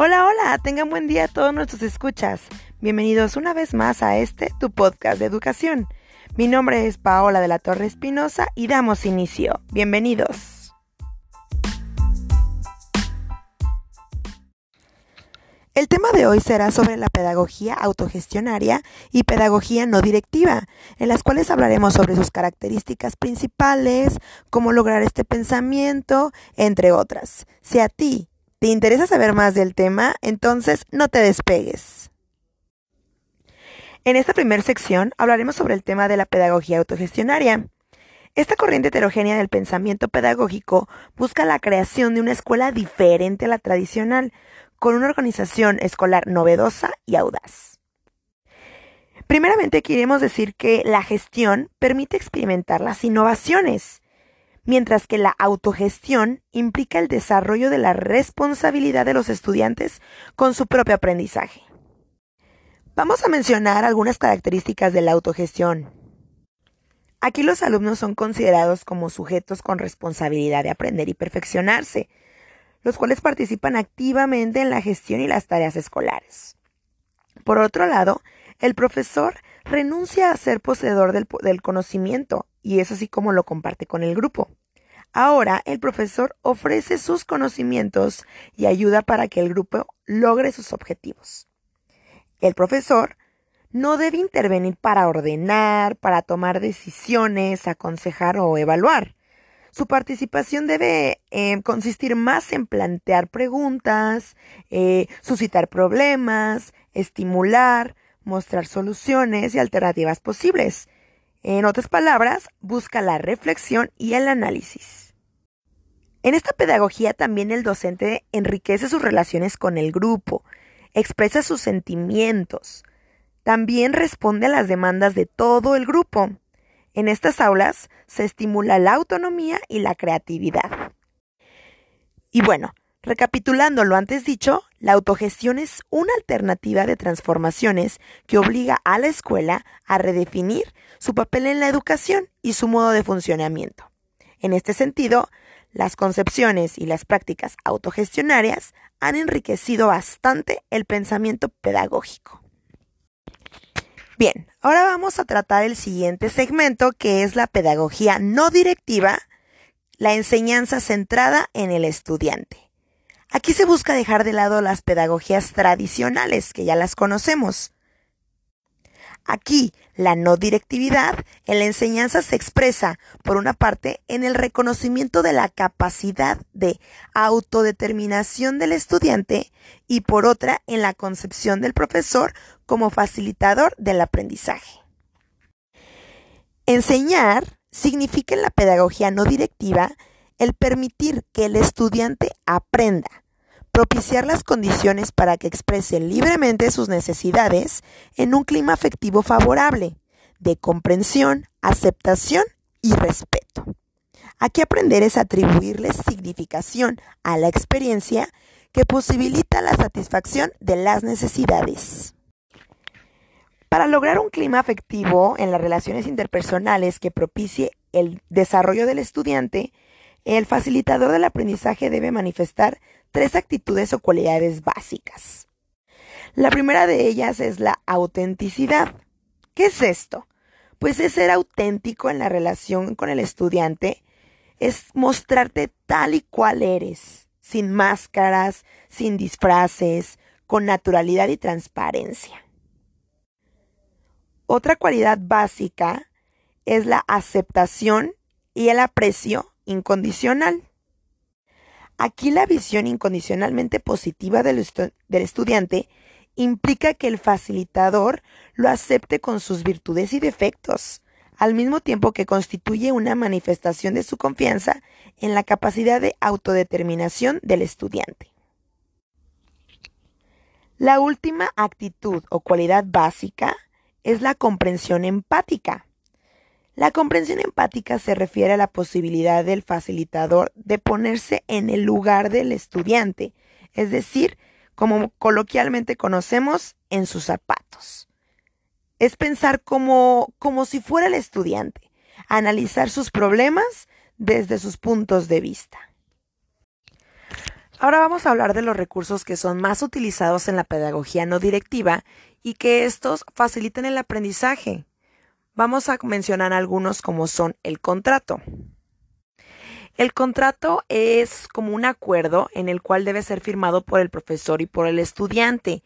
Hola, hola, tengan buen día a todos nuestros escuchas. Bienvenidos una vez más a este, tu podcast de educación. Mi nombre es Paola de la Torre Espinosa y damos inicio. Bienvenidos. El tema de hoy será sobre la pedagogía autogestionaria y pedagogía no directiva, en las cuales hablaremos sobre sus características principales, cómo lograr este pensamiento, entre otras. Si a ti ¿Te interesa saber más del tema? Entonces no te despegues. En esta primera sección hablaremos sobre el tema de la pedagogía autogestionaria. Esta corriente heterogénea del pensamiento pedagógico busca la creación de una escuela diferente a la tradicional, con una organización escolar novedosa y audaz. Primeramente queremos decir que la gestión permite experimentar las innovaciones mientras que la autogestión implica el desarrollo de la responsabilidad de los estudiantes con su propio aprendizaje. Vamos a mencionar algunas características de la autogestión. Aquí los alumnos son considerados como sujetos con responsabilidad de aprender y perfeccionarse, los cuales participan activamente en la gestión y las tareas escolares. Por otro lado, el profesor renuncia a ser poseedor del, conocimiento y es así como lo comparte con el grupo. Ahora el profesor ofrece sus conocimientos y ayuda para que el grupo logre sus objetivos. El profesor no debe intervenir para ordenar, para tomar decisiones, aconsejar o evaluar. Su participación debe eh, consistir más en plantear preguntas, eh, suscitar problemas, estimular, mostrar soluciones y alternativas posibles. En otras palabras, busca la reflexión y el análisis. En esta pedagogía también el docente enriquece sus relaciones con el grupo, expresa sus sentimientos, también responde a las demandas de todo el grupo. En estas aulas se estimula la autonomía y la creatividad. Y bueno, recapitulando lo antes dicho, la autogestión es una alternativa de transformaciones que obliga a la escuela a redefinir su papel en la educación y su modo de funcionamiento. En este sentido, las concepciones y las prácticas autogestionarias han enriquecido bastante el pensamiento pedagógico. Bien, ahora vamos a tratar el siguiente segmento que es la pedagogía no directiva, la enseñanza centrada en el estudiante. Aquí se busca dejar de lado las pedagogías tradicionales, que ya las conocemos, Aquí, la no directividad en la enseñanza se expresa, por una parte, en el reconocimiento de la capacidad de autodeterminación del estudiante y por otra, en la concepción del profesor como facilitador del aprendizaje. Enseñar significa en la pedagogía no directiva el permitir que el estudiante aprenda, propiciar las condiciones para que exprese libremente sus necesidades en un clima afectivo favorable, de comprensión, aceptación y respeto. Aquí aprender es atribuirle significación a la experiencia que posibilita la satisfacción de las necesidades. Para lograr un clima afectivo en las relaciones interpersonales que propicie el desarrollo del estudiante, el facilitador del aprendizaje debe manifestar tres actitudes o cualidades básicas. La primera de ellas es la autenticidad. ¿Qué es esto? Pues es ser auténtico en la relación con el estudiante, es mostrarte tal y cual eres, sin máscaras, sin disfraces, con naturalidad y transparencia. Otra cualidad básica es la aceptación y el aprecio incondicional. Aquí la visión incondicionalmente positiva del, estudiante implica que el facilitador lo acepte con sus virtudes y defectos, al mismo tiempo que constituye una manifestación de su confianza en la capacidad de autodeterminación del estudiante. La última actitud o cualidad básica es la comprensión empática. La comprensión empática se refiere a la posibilidad del facilitador de ponerse en el lugar del estudiante, es decir, como coloquialmente conocemos, en sus zapatos. Es pensar como, como si fuera el estudiante, analizar sus problemas desde sus puntos de vista. Ahora vamos a hablar de los recursos que son más utilizados en la pedagogía no directiva y que estos facilitan el aprendizaje. Vamos a mencionar algunos como son el contrato. El contrato es como un acuerdo en el cual debe ser firmado por el profesor y por el estudiante.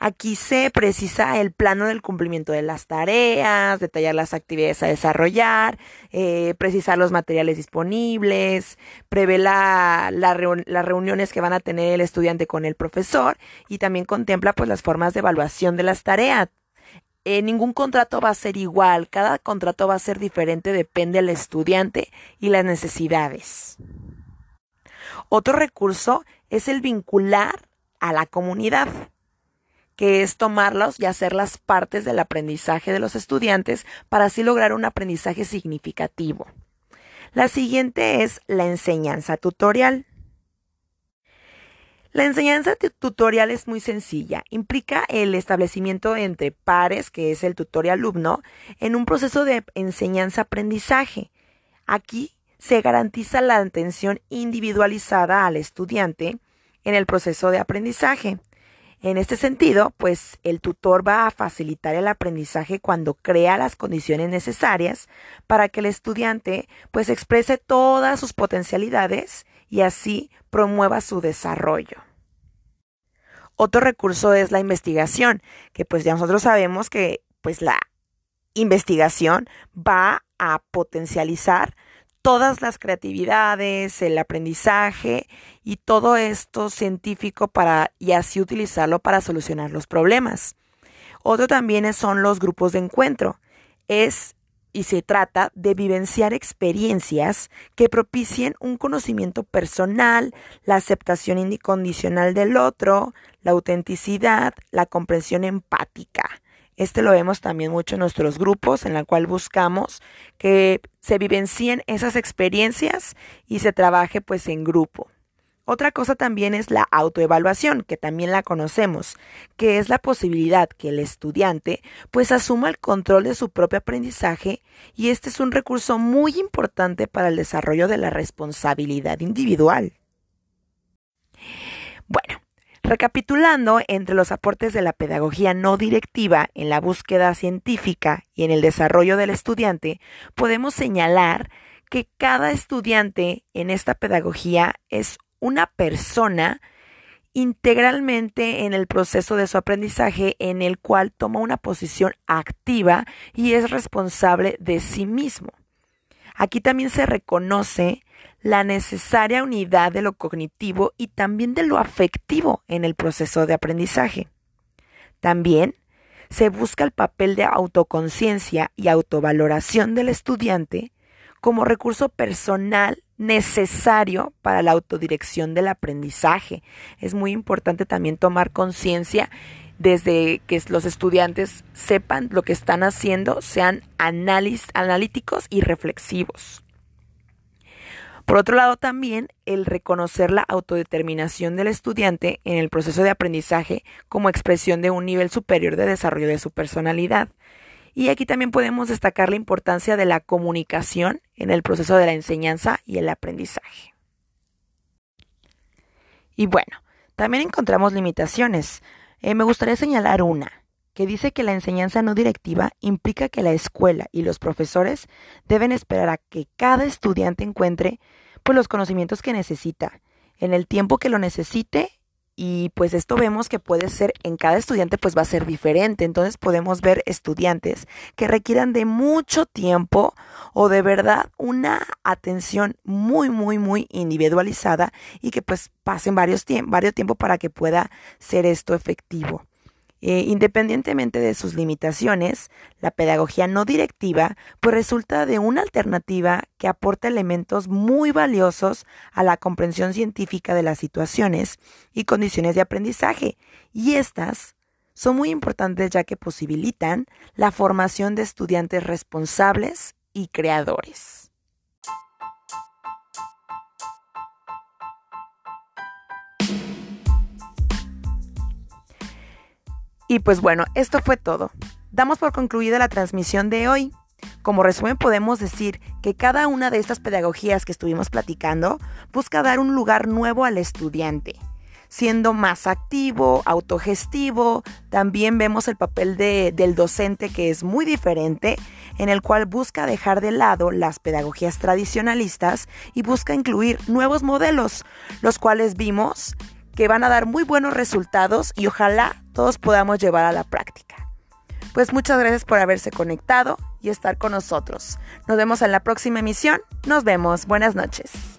Aquí se precisa el plano del cumplimiento de las tareas, detallar las actividades a desarrollar, eh, precisar los materiales disponibles, prever las reuniones que van a tener el estudiante con el profesor y también contempla pues las formas de evaluación de las tareas. Eh, ningún contrato va a ser igual, cada contrato va a ser diferente, depende del estudiante y las necesidades. Otro recurso es el vincular a la comunidad que es tomarlos y hacerlas partes del aprendizaje de los estudiantes para así lograr un aprendizaje significativo. La siguiente es la enseñanza tutorial. La enseñanza tutorial es muy sencilla. Implica el establecimiento entre pares, que es el tutor y alumno, en un proceso de enseñanza-aprendizaje. Aquí se garantiza la atención individualizada al estudiante en el proceso de aprendizaje. En este sentido, pues el tutor va a facilitar el aprendizaje cuando crea las condiciones necesarias para que el estudiante pues exprese todas sus potencialidades y así promueva su desarrollo. Otro recurso es la investigación, que pues ya nosotros sabemos que pues la investigación va a potencializar todas las creatividades, el aprendizaje y todo esto científico para y así utilizarlo para solucionar los problemas. Otro también son los grupos de encuentro. Es y se trata de vivenciar experiencias que propicien un conocimiento personal, la aceptación incondicional del otro, la autenticidad, la comprensión empática. Este lo vemos también mucho en nuestros grupos, en la cual buscamos que se vivencien esas experiencias y se trabaje pues en grupo. Otra cosa también es la autoevaluación, que también la conocemos, que es la posibilidad que el estudiante pues asuma el control de su propio aprendizaje y este es un recurso muy importante para el desarrollo de la responsabilidad individual. Bueno, Recapitulando, entre los aportes de la pedagogía no directiva en la búsqueda científica y en el desarrollo del estudiante, podemos señalar que cada estudiante en esta pedagogía es una persona integralmente en el proceso de su aprendizaje en el cual toma una posición activa y es responsable de sí mismo. Aquí también se reconoce la necesaria unidad de lo cognitivo y también de lo afectivo en el proceso de aprendizaje. También se busca el papel de autoconciencia y autovaloración del estudiante como recurso personal necesario para la autodirección del aprendizaje. Es muy importante también tomar conciencia desde que los estudiantes sepan lo que están haciendo, sean analíticos y reflexivos. Por otro lado, también el reconocer la autodeterminación del estudiante en el proceso de aprendizaje como expresión de un nivel superior de desarrollo de su personalidad. Y aquí también podemos destacar la importancia de la comunicación en el proceso de la enseñanza y el aprendizaje. Y bueno, también encontramos limitaciones. Eh, me gustaría señalar una, que dice que la enseñanza no directiva implica que la escuela y los profesores deben esperar a que cada estudiante encuentre pues, los conocimientos que necesita, en el tiempo que lo necesite y pues esto vemos que puede ser en cada estudiante pues va a ser diferente. Entonces podemos ver estudiantes que requieran de mucho tiempo o de verdad una atención muy muy muy individualizada y que pues pasen varios, varios tiempo para que pueda ser esto efectivo. Eh, independientemente de sus limitaciones, la pedagogía no directiva pues resulta de una alternativa que aporta elementos muy valiosos a la comprensión científica de las situaciones y condiciones de aprendizaje, y estas son muy importantes ya que posibilitan la formación de estudiantes responsables y creadores. Y pues bueno, esto fue todo. Damos por concluida la transmisión de hoy. Como resumen podemos decir que cada una de estas pedagogías que estuvimos platicando busca dar un lugar nuevo al estudiante, siendo más activo, autogestivo. También vemos el papel del docente que es muy diferente, en el cual busca dejar de lado las pedagogías tradicionalistas y busca incluir nuevos modelos, los cuales vimos que van a dar muy buenos resultados y ojalá todos podamos llevar a la práctica. Pues muchas gracias por haberse conectado y estar con nosotros. Nos vemos en la próxima emisión. Nos vemos. Buenas noches.